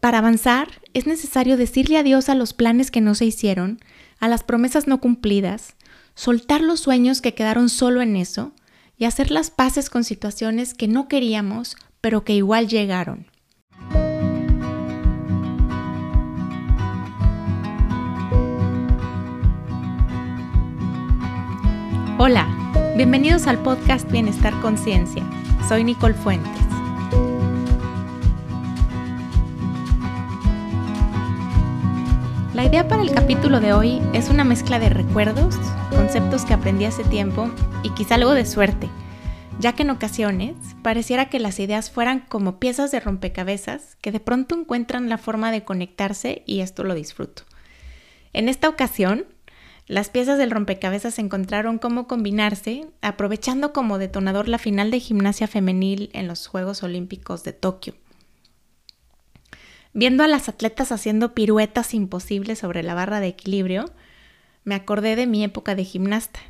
para avanzar es necesario decirle adiós a los planes que no se hicieron, a las promesas no cumplidas, soltar los sueños que quedaron solo en eso y hacer las paces con situaciones que no queríamos, pero que igual llegaron. Hola, bienvenidos al podcast Bienestar Conciencia. Soy Nicole Fuentes. La idea para el capítulo de hoy es una mezcla de recuerdos, conceptos que aprendí hace tiempo y quizá algo de suerte, ya que en ocasiones pareciera que las ideas fueran como piezas de rompecabezas que de pronto encuentran la forma de conectarse y esto lo disfruto. En esta ocasión, las piezas del rompecabezas encontraron cómo combinarse, aprovechando como detonador la final de gimnasia femenil en los Juegos Olímpicos de Tokio Viendo a las atletas haciendo piruetas imposibles sobre la barra de equilibrio, me acordé de mi época de gimnasta.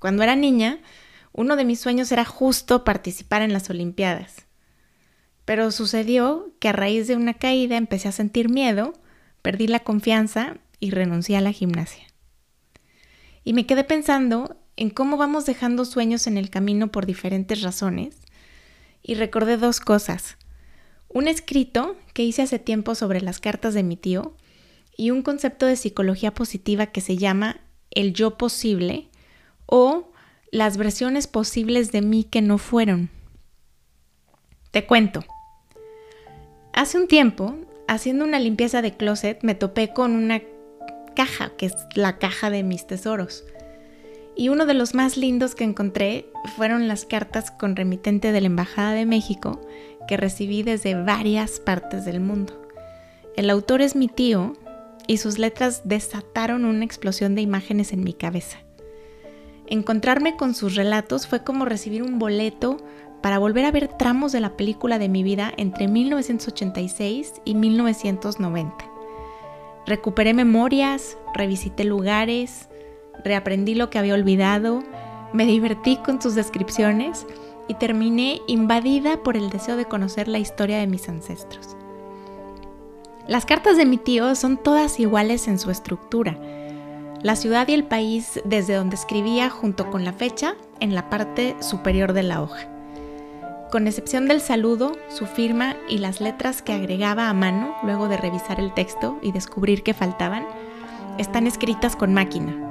Cuando era niña, uno de mis sueños era justo participar en las Olimpiadas. Pero sucedió que a raíz de una caída empecé a sentir miedo, perdí la confianza y renuncié a la gimnasia. Y me quedé pensando en cómo vamos dejando sueños en el camino por diferentes razones y recordé dos cosas un escrito que hice hace tiempo sobre las cartas de mi tío y un concepto de psicología positiva que se llama el yo posible o las versiones posibles de mí que no fueron. Te cuento. Hace un tiempo, haciendo una limpieza de closet, me topé con una caja, que es la caja de mis tesoros. Y uno de los más lindos que encontré fueron las cartas con remitente de la Embajada de México que recibí desde varias partes del mundo. El autor es mi tío y sus letras desataron una explosión de imágenes en mi cabeza. Encontrarme con sus relatos fue como recibir un boleto para volver a ver tramos de la película de mi vida entre 1986 y 1990. Recuperé memorias, revisité lugares, reaprendí lo que había olvidado, me divertí con sus descripciones y terminé invadida por el deseo de conocer la historia de mis ancestros. Las cartas de mi tío son todas iguales en su estructura. La ciudad y el país desde donde escribía junto con la fecha en la parte superior de la hoja. Con excepción del saludo, su firma y las letras que agregaba a mano luego de revisar el texto y descubrir que faltaban, están escritas con máquina,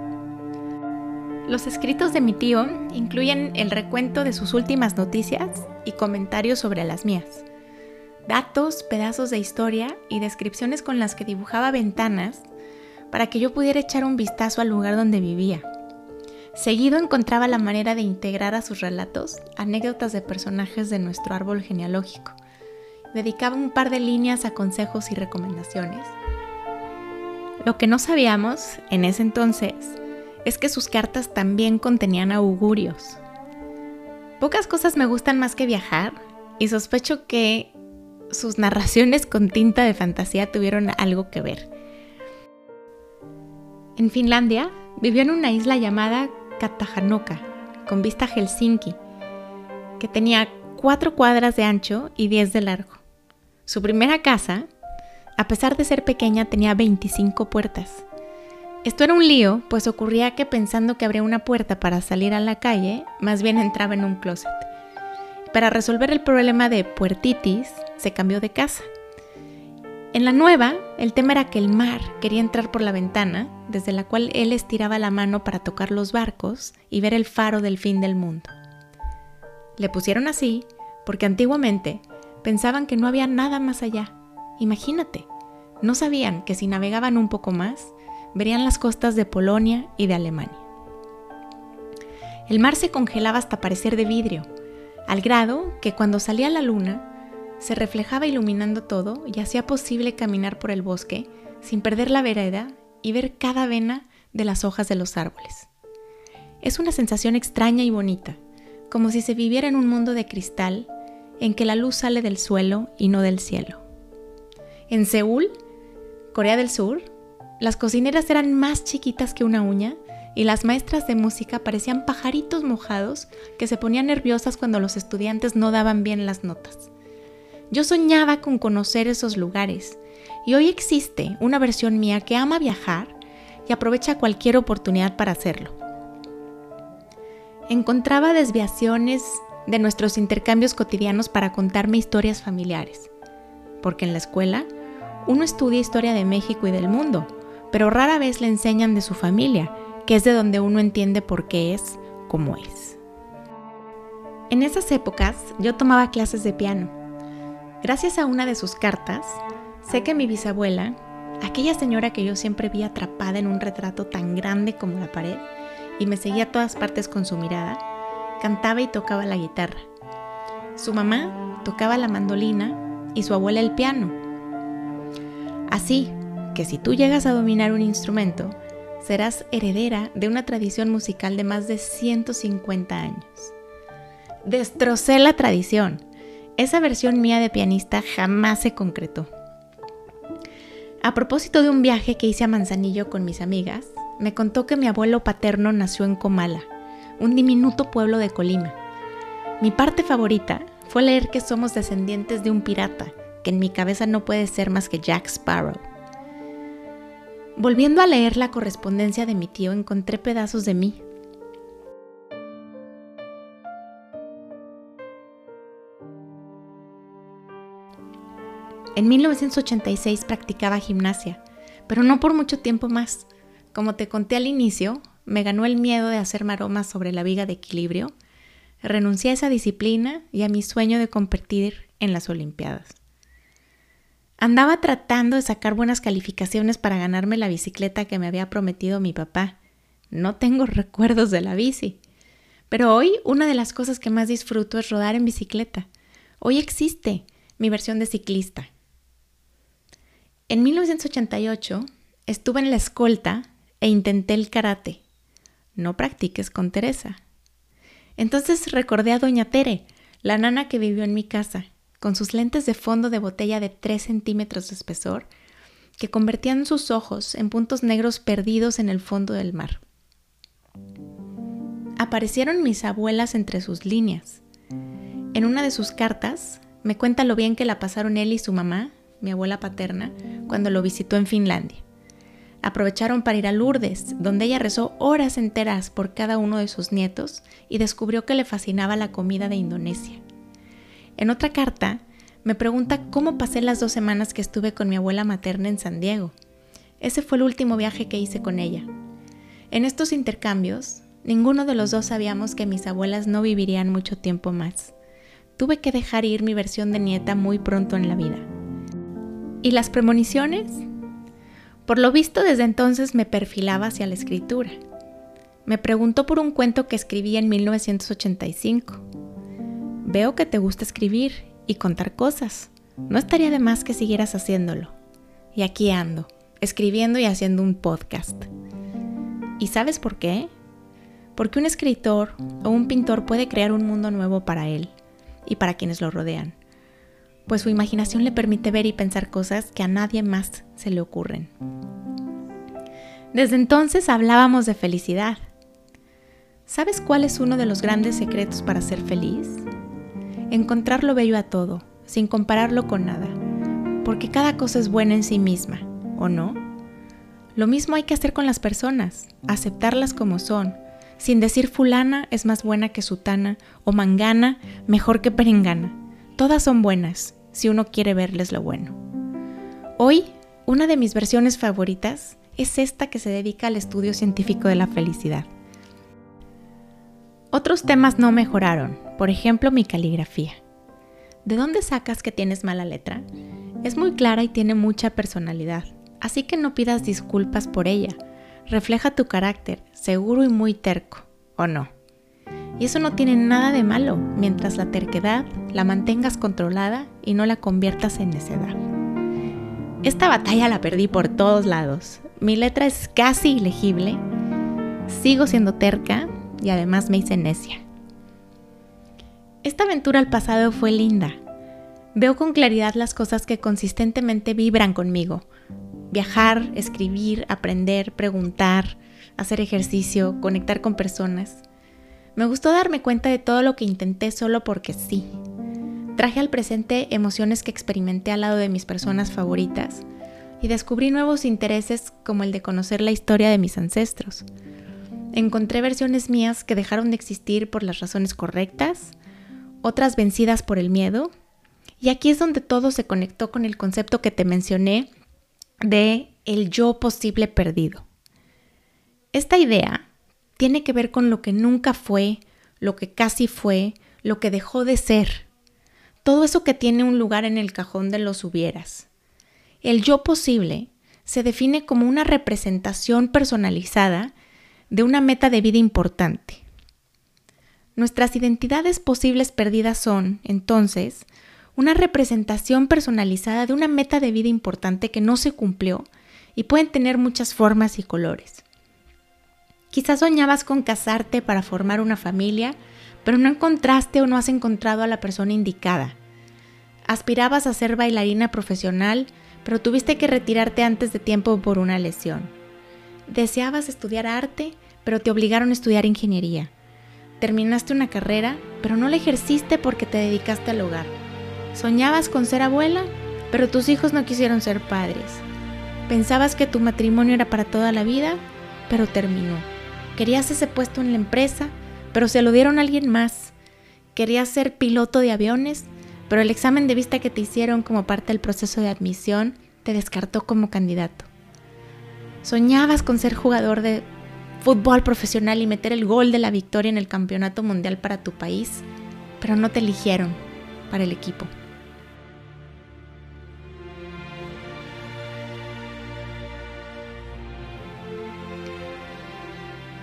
los escritos de mi tío incluyen el recuento de sus últimas noticias y comentarios sobre las mías. Datos, pedazos de historia y descripciones con las que dibujaba ventanas para que yo pudiera echar un vistazo al lugar donde vivía. Seguido encontraba la manera de integrar a sus relatos anécdotas de personajes de nuestro árbol genealógico. Dedicaba un par de líneas a consejos y recomendaciones. Lo que no sabíamos en ese entonces es que sus cartas también contenían augurios. Pocas cosas me gustan más que viajar y sospecho que sus narraciones con tinta de fantasía tuvieron algo que ver. En Finlandia vivió en una isla llamada Katahanoka, con vista a Helsinki, que tenía cuatro cuadras de ancho y 10 de largo. Su primera casa, a pesar de ser pequeña, tenía 25 puertas esto era un lío, pues ocurría que pensando que abría una puerta para salir a la calle, más bien entraba en un closet. Para resolver el problema de puertitis, se cambió de casa. En la nueva, el tema era que el mar quería entrar por la ventana, desde la cual él estiraba la mano para tocar los barcos y ver el faro del fin del mundo. Le pusieron así porque antiguamente pensaban que no había nada más allá. Imagínate, no sabían que si navegaban un poco más, verían las costas de Polonia y de Alemania. El mar se congelaba hasta parecer de vidrio, al grado que cuando salía la luna se reflejaba iluminando todo y hacía posible caminar por el bosque sin perder la vereda y ver cada vena de las hojas de los árboles. Es una sensación extraña y bonita, como si se viviera en un mundo de cristal en que la luz sale del suelo y no del cielo. En Seúl, Corea del Sur, las cocineras eran más chiquitas que una uña y las maestras de música parecían pajaritos mojados que se ponían nerviosas cuando los estudiantes no daban bien las notas. Yo soñaba con conocer esos lugares y hoy existe una versión mía que ama viajar y aprovecha cualquier oportunidad para hacerlo. Encontraba desviaciones de nuestros intercambios cotidianos para contarme historias familiares, porque en la escuela uno estudia historia de México y del mundo, pero rara vez le enseñan de su familia, que es de donde uno entiende por qué es como es. En esas épocas yo tomaba clases de piano. Gracias a una de sus cartas, sé que mi bisabuela, aquella señora que yo siempre vi atrapada en un retrato tan grande como la pared y me seguía a todas partes con su mirada, cantaba y tocaba la guitarra. Su mamá tocaba la mandolina y su abuela el piano. Así que si tú llegas a dominar un instrumento, serás heredera de una tradición musical de más de 150 años. Destrocé la tradición. Esa versión mía de pianista jamás se concretó. A propósito de un viaje que hice a Manzanillo con mis amigas, me contó que mi abuelo paterno nació en Comala, un diminuto pueblo de Colima. Mi parte favorita fue leer que somos descendientes de un pirata, que en mi cabeza no puede ser más que Jack Sparrow. Volviendo a leer la correspondencia de mi tío, encontré pedazos de mí. En 1986 practicaba gimnasia, pero no por mucho tiempo más. Como te conté al inicio, me ganó el miedo de hacer maromas sobre la viga de equilibrio. Renuncié a esa disciplina y a mi sueño de competir en las Olimpiadas. Andaba tratando de sacar buenas calificaciones para ganarme la bicicleta que me había prometido mi papá. No tengo recuerdos de la bici. Pero hoy una de las cosas que más disfruto es rodar en bicicleta. Hoy existe mi versión de ciclista. En 1988 estuve en la escolta e intenté el karate. No practiques con Teresa. Entonces recordé a Doña Tere, la nana que vivió en mi casa, con sus lentes de fondo de botella de 3 centímetros de espesor, que convertían sus ojos en puntos negros perdidos en el fondo del mar. Aparecieron mis abuelas entre sus líneas. En una de sus cartas me cuenta lo bien que la pasaron él y su mamá, mi abuela paterna, cuando lo visitó en Finlandia. Aprovecharon para ir a Lourdes, donde ella rezó horas enteras por cada uno de sus nietos y descubrió que le fascinaba la comida de Indonesia. En otra carta, me pregunta cómo pasé las dos semanas que estuve con mi abuela materna en San Diego. Ese fue el último viaje que hice con ella. En estos intercambios, ninguno de los dos sabíamos que mis abuelas no vivirían mucho tiempo más. Tuve que dejar ir mi versión de nieta muy pronto en la vida. ¿Y las premoniciones? Por lo visto desde entonces me perfilaba hacia la escritura. Me preguntó por un cuento que escribí en 1985 Veo que te gusta escribir y contar cosas. No estaría de más que siguieras haciéndolo. Y aquí ando, escribiendo y haciendo un podcast. ¿Y sabes por qué? Porque un escritor o un pintor puede crear un mundo nuevo para él y para quienes lo rodean, pues su imaginación le permite ver y pensar cosas que a nadie más se le ocurren. Desde entonces hablábamos de felicidad. ¿Sabes cuál es uno de los grandes secretos para ser feliz? Encontrar lo bello a todo, sin compararlo con nada, porque cada cosa es buena en sí misma, ¿o no? Lo mismo hay que hacer con las personas, aceptarlas como son, sin decir fulana es más buena que sutana o mangana mejor que perengana. Todas son buenas, si uno quiere verles lo bueno. Hoy, una de mis versiones favoritas es esta que se dedica al estudio científico de la felicidad. Otros temas no mejoraron, por ejemplo mi caligrafía. ¿De dónde sacas que tienes mala letra? Es muy clara y tiene mucha personalidad, así que no pidas disculpas por ella. Refleja tu carácter, seguro y muy terco, ¿o no? Y eso no tiene nada de malo, mientras la terquedad la mantengas controlada y no la conviertas en necedad. Esta batalla la perdí por todos lados. Mi letra es casi ilegible. Sigo siendo terca, y además me hice necia. Esta aventura al pasado fue linda. Veo con claridad las cosas que consistentemente vibran conmigo. Viajar, escribir, aprender, preguntar, hacer ejercicio, conectar con personas. Me gustó darme cuenta de todo lo que intenté solo porque sí. Traje al presente emociones que experimenté al lado de mis personas favoritas y descubrí nuevos intereses como el de conocer la historia de mis ancestros. Encontré versiones mías que dejaron de existir por las razones correctas, otras vencidas por el miedo, y aquí es donde todo se conectó con el concepto que te mencioné de el yo posible perdido. Esta idea tiene que ver con lo que nunca fue, lo que casi fue, lo que dejó de ser. Todo eso que tiene un lugar en el cajón de los hubieras. El yo posible se define como una representación personalizada de una meta de vida importante. Nuestras identidades posibles perdidas son, entonces, una representación personalizada de una meta de vida importante que no se cumplió y pueden tener muchas formas y colores. Quizás soñabas con casarte para formar una familia, pero no encontraste o no has encontrado a la persona indicada. Aspirabas a ser bailarina profesional, pero tuviste que retirarte antes de tiempo por una lesión. Deseabas estudiar arte, pero te obligaron a estudiar ingeniería. Terminaste una carrera, pero no la ejerciste porque te dedicaste al hogar. Soñabas con ser abuela, pero tus hijos no quisieron ser padres. Pensabas que tu matrimonio era para toda la vida, pero terminó. Querías ese puesto en la empresa, pero se lo dieron a alguien más. Querías ser piloto de aviones, pero el examen de vista que te hicieron como parte del proceso de admisión te descartó como candidato. Soñabas con ser jugador de fútbol profesional y meter el gol de la victoria en el campeonato mundial para tu país, pero no te eligieron para el equipo.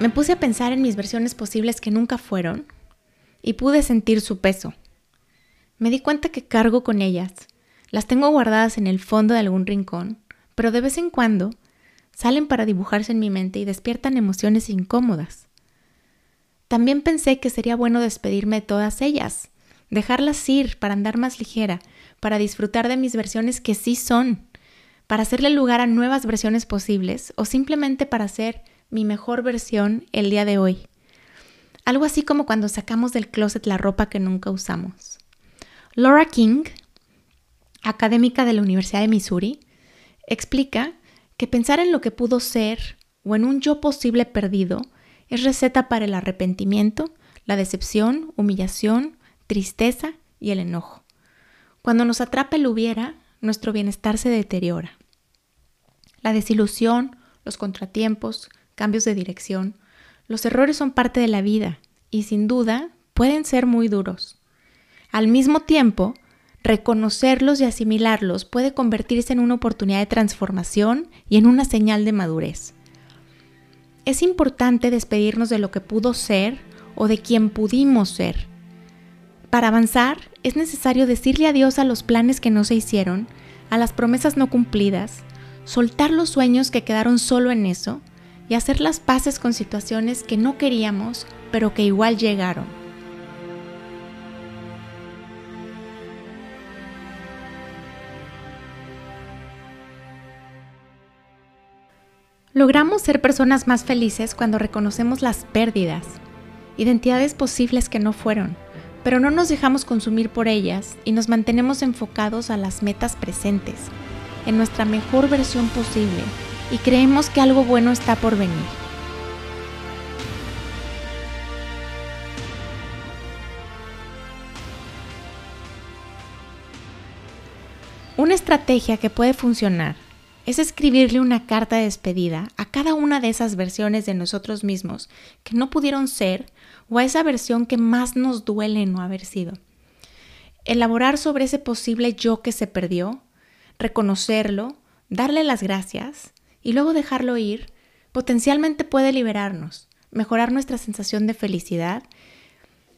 Me puse a pensar en mis versiones posibles que nunca fueron y pude sentir su peso. Me di cuenta que cargo con ellas. Las tengo guardadas en el fondo de algún rincón, pero de vez en cuando salen para dibujarse en mi mente y despiertan emociones incómodas. También pensé que sería bueno despedirme de todas ellas, dejarlas ir para andar más ligera, para disfrutar de mis versiones que sí son, para hacerle lugar a nuevas versiones posibles o simplemente para ser mi mejor versión el día de hoy. Algo así como cuando sacamos del closet la ropa que nunca usamos. Laura King, académica de la Universidad de Missouri, explica que pensar en lo que pudo ser o en un yo posible perdido es receta para el arrepentimiento, la decepción, humillación, tristeza y el enojo. Cuando nos atrapa el hubiera, nuestro bienestar se deteriora. La desilusión, los contratiempos, cambios de dirección, los errores son parte de la vida y sin duda pueden ser muy duros. Al mismo tiempo, reconocerlos y asimilarlos puede convertirse en una oportunidad de transformación y en una señal de madurez. Es importante despedirnos de lo que pudo ser o de quien pudimos ser. Para avanzar, es necesario decirle adiós a los planes que no se hicieron, a las promesas no cumplidas, soltar los sueños que quedaron solo en eso y hacer las paces con situaciones que no queríamos, pero que igual llegaron. Logramos ser personas más felices cuando reconocemos las pérdidas, identidades posibles que no fueron, pero no nos dejamos consumir por ellas y nos mantenemos enfocados a las metas presentes, en nuestra mejor versión posible, y creemos que algo bueno está por venir. Una estrategia que puede funcionar es escribirle una carta de despedida a cada una de esas versiones de nosotros mismos que no pudieron ser o a esa versión que más nos duele no haber sido. Elaborar sobre ese posible yo que se perdió, reconocerlo, darle las gracias y luego dejarlo ir, potencialmente puede liberarnos, mejorar nuestra sensación de felicidad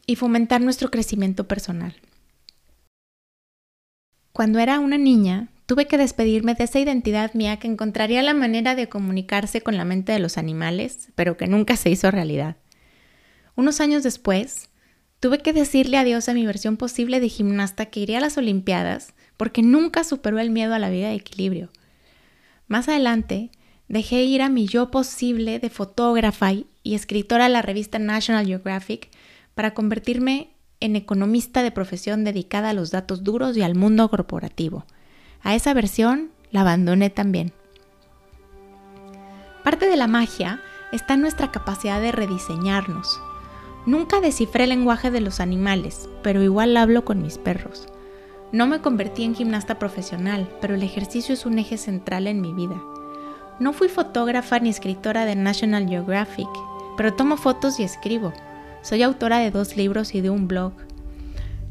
y fomentar nuestro crecimiento personal. Cuando era una niña, tuve que despedirme de esa identidad mía que encontraría la manera de comunicarse con la mente de los animales, pero que nunca se hizo realidad. Unos años después, tuve que decirle adiós a mi versión posible de gimnasta que iría a las Olimpiadas porque nunca superó el miedo a la vida de equilibrio. Más adelante, dejé ir a mi yo posible de fotógrafa y escritora de la revista National Geographic para convertirme en economista de profesión dedicada a los datos duros y al mundo corporativo. A esa versión la abandoné también. Parte de la magia está en nuestra capacidad de rediseñarnos. Nunca descifré el lenguaje de los animales, pero igual hablo con mis perros. No me convertí en gimnasta profesional, pero el ejercicio es un eje central en mi vida. No fui fotógrafa ni escritora de National Geographic, pero tomo fotos y escribo. Soy autora de dos libros y de un blog.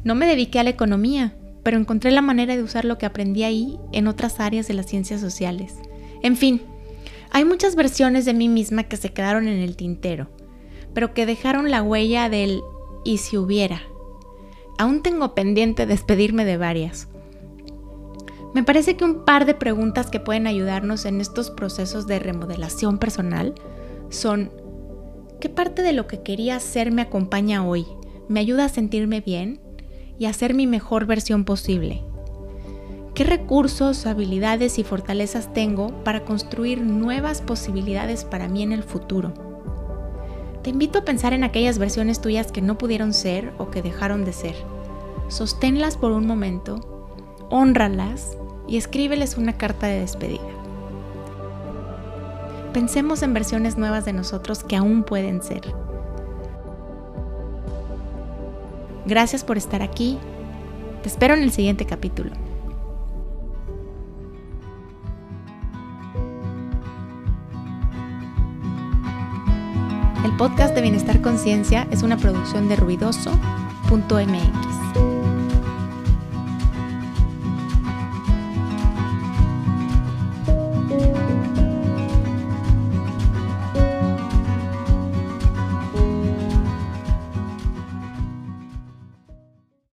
No me dediqué a la economía, pero encontré la manera de usar lo que aprendí ahí en otras áreas de las ciencias sociales. En fin, hay muchas versiones de mí misma que se quedaron en el tintero, pero que dejaron la huella del y si hubiera. Aún tengo pendiente despedirme de varias. Me parece que un par de preguntas que pueden ayudarnos en estos procesos de remodelación personal son ¿qué parte de lo que quería hacer me acompaña hoy? ¿Me ayuda a sentirme bien y a ser mi mejor versión posible? ¿Qué recursos, habilidades y fortalezas tengo para construir nuevas posibilidades para mí en el futuro? Te invito a pensar en aquellas versiones tuyas que no pudieron ser o que dejaron de ser. Sosténlas por un momento, honralas y escríbeles una carta de despedida. Pensemos en versiones nuevas de nosotros que aún pueden ser. Gracias por estar aquí. Te espero en el siguiente capítulo. El podcast de Bienestar Conciencia es una producción de ruidoso.mx.